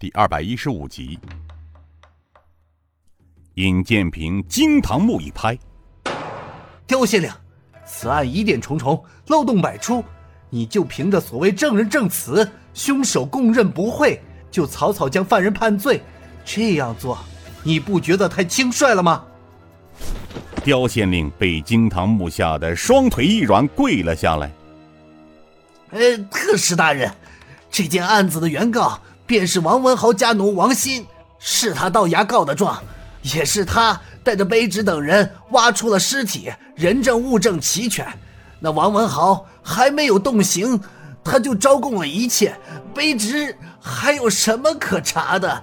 第二百一十五集。尹建平惊堂木一拍：“刁县令，此案疑点重重，漏洞百出，你就凭着所谓证人证词，凶手供认不讳，就草草将犯人判罪，这样做，你不觉得太轻率了吗？”刁县令被惊堂木吓得双腿一软，跪了下来。呃，特使大人，这件案子的原告便是王文豪家奴王鑫，是他到衙告的状，也是他带着卑职等人挖出了尸体，人证物证齐全。那王文豪还没有动刑，他就招供了一切，卑职还有什么可查的？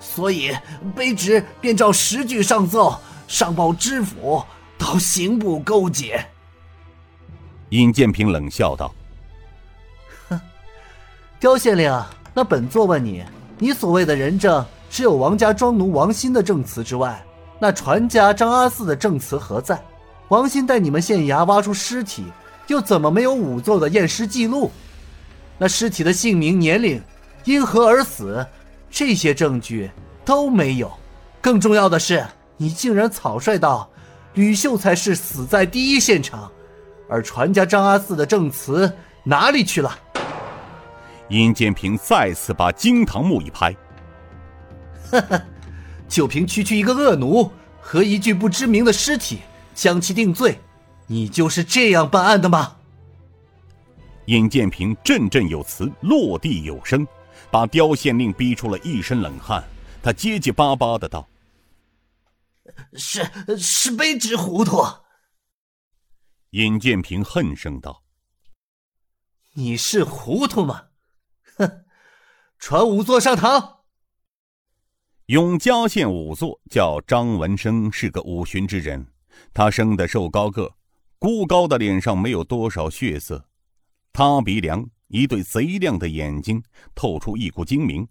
所以卑职便照实据上奏，上报知府，到刑部勾结。尹建平冷笑道。哼刁县令，那本座问你，你所谓的人证，只有王家庄奴王鑫的证词之外，那传家张阿四的证词何在？王鑫带你们县衙挖出尸体，又怎么没有仵作的验尸记录？那尸体的姓名、年龄、因何而死，这些证据都没有。更重要的是，你竟然草率到吕秀才是死在第一现场，而传家张阿四的证词哪里去了？尹建平再次把惊堂木一拍：“哈哈，就凭区区一个恶奴和一具不知名的尸体将其定罪，你就是这样办案的吗？”尹建平振振有词，落地有声，把刁县令逼出了一身冷汗。他结结巴巴的道：“是是卑职糊涂。”尹建平恨声道：“你是糊涂吗？”哼，传仵作上堂。永嘉县仵作叫张文生，是个五旬之人。他生得瘦高个，孤高的脸上没有多少血色，塌鼻梁，一对贼亮的眼睛，透出一股精明，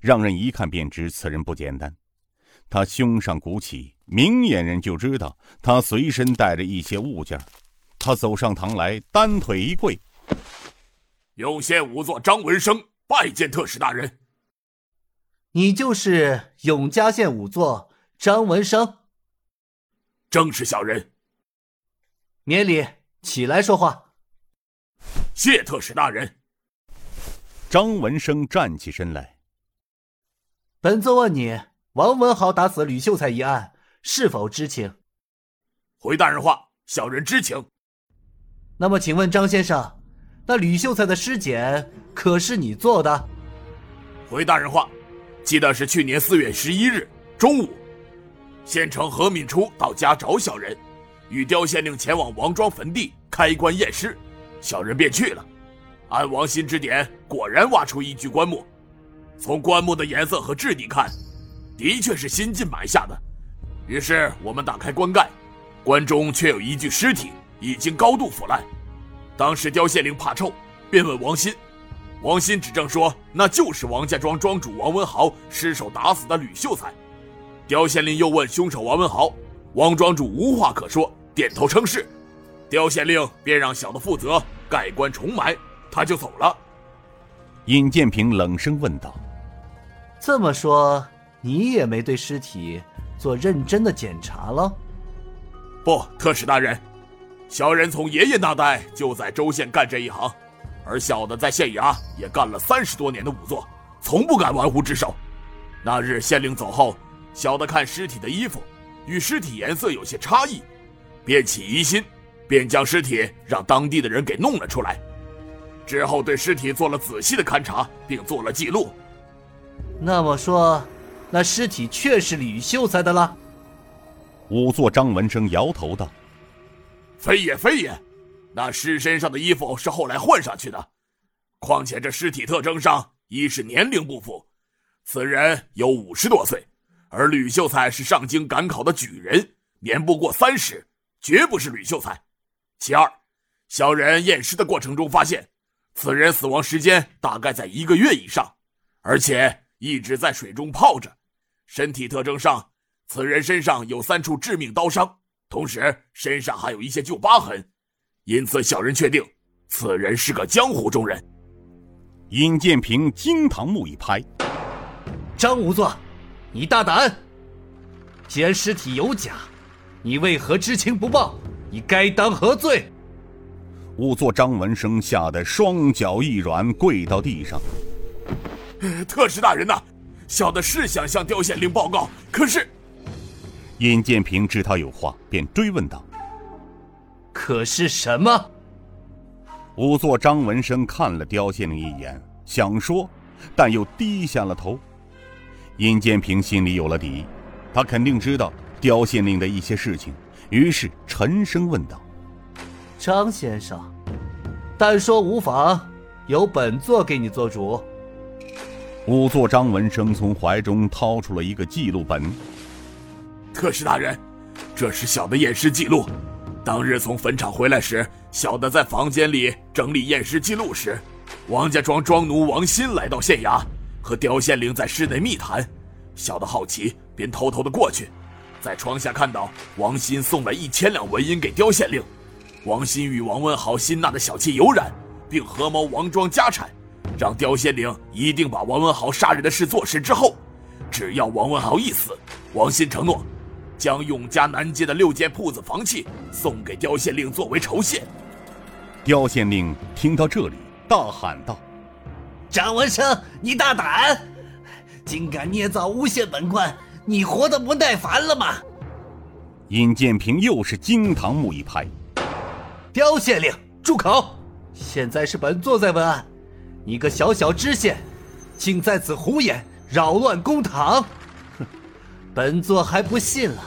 让人一看便知此人不简单。他胸上鼓起，明眼人就知道他随身带着一些物件。他走上堂来，单腿一跪。永县仵作张文生拜见特使大人。你就是永嘉县仵作张文生？正是小人。免礼，起来说话。谢特使大人。张文生站起身来。本座问你，王文豪打死吕秀才一案，是否知情？回大人话，小人知情。那么，请问张先生？那吕秀才的尸检可是你做的？回大人话，记得是去年四月十一日中午，县城何敏初到家找小人，与刁县令前往王庄坟地开棺验尸，小人便去了。按王鑫之点，果然挖出一具棺木。从棺木的颜色和质地看，的确是新近埋下的。于是我们打开棺盖，棺中却有一具尸体，已经高度腐烂。当时刁县令怕臭，便问王鑫，王鑫指证说那就是王家庄庄主王文豪失手打死的吕秀才。刁县令又问凶手王文豪，王庄主无话可说，点头称是。刁县令便让小的负责盖棺重埋，他就走了。尹建平冷声问道：“这么说，你也没对尸体做认真的检查了？”不，特使大人。小人从爷爷那代就在州县干这一行，而小的在县衙也干了三十多年的仵作，从不敢玩忽职守。那日县令走后，小的看尸体的衣服与尸体颜色有些差异，便起疑心，便将尸体让当地的人给弄了出来。之后对尸体做了仔细的勘察，并做了记录。那么说，那尸体确是吕秀才的了？仵作张文生摇头道。非也非也，那尸身上的衣服是后来换上去的。况且这尸体特征上，一是年龄不符，此人有五十多岁，而吕秀才是上京赶考的举人，年不过三十，绝不是吕秀才。其二，小人验尸的过程中发现，此人死亡时间大概在一个月以上，而且一直在水中泡着。身体特征上，此人身上有三处致命刀伤。同时身上还有一些旧疤痕，因此小人确定此人是个江湖中人。尹建平惊堂木一拍：“张仵作，你大胆！既然尸体有假，你为何知情不报？你该当何罪？仵作张文生吓得双脚一软，跪到地上。特使大人呐，小的是想向刁县令报告，可是……尹建平知他有话，便追问道：“可是什么？”仵作张文生看了刁县令一眼，想说，但又低下了头。尹建平心里有了底，他肯定知道刁县令的一些事情，于是沉声问道：“张先生，但说无妨，由本座给你做主。”仵作张文生从怀中掏出了一个记录本。特使大人，这是小的验尸记录。当日从坟场回来时，小的在房间里整理验尸记录时，王家庄庄奴王鑫来到县衙，和刁县令在室内密谈。小的好奇，便偷偷的过去，在窗下看到王鑫送了一千两纹银给刁县令。王鑫与王文豪新纳的小妾有染，并合谋王庄家产。让刁县令一定把王文豪杀人的事做实之后，只要王文豪一死，王鑫承诺将永嘉南街的六间铺子房契送给刁县令作为酬谢。刁县令听到这里，大喊道：“张文生，你大胆，竟敢捏造诬陷本官！你活得不耐烦了吗？”尹建平又是惊堂木一拍：“刁县令，住口！现在是本座在问案。”你个小小知县，竟在此胡言，扰乱公堂！哼，本座还不信了。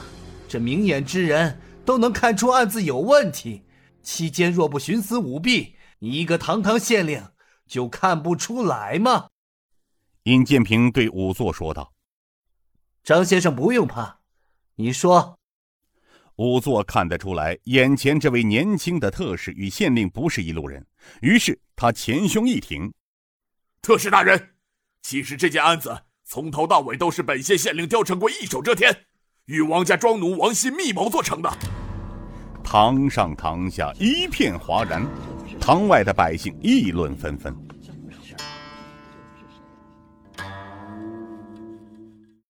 这明眼之人都能看出案子有问题，期间若不徇私舞弊，你一个堂堂县令就看不出来吗？尹建平对仵作说道：“张先生不用怕，你说。”仵作看得出来，眼前这位年轻的特使与县令不是一路人，于是他前胸一挺。特使大人，其实这件案子从头到尾都是本县县令刁成贵一手遮天，与王家庄奴王鑫密谋做成的。堂上堂下一片哗然，堂外的百姓议论纷纷。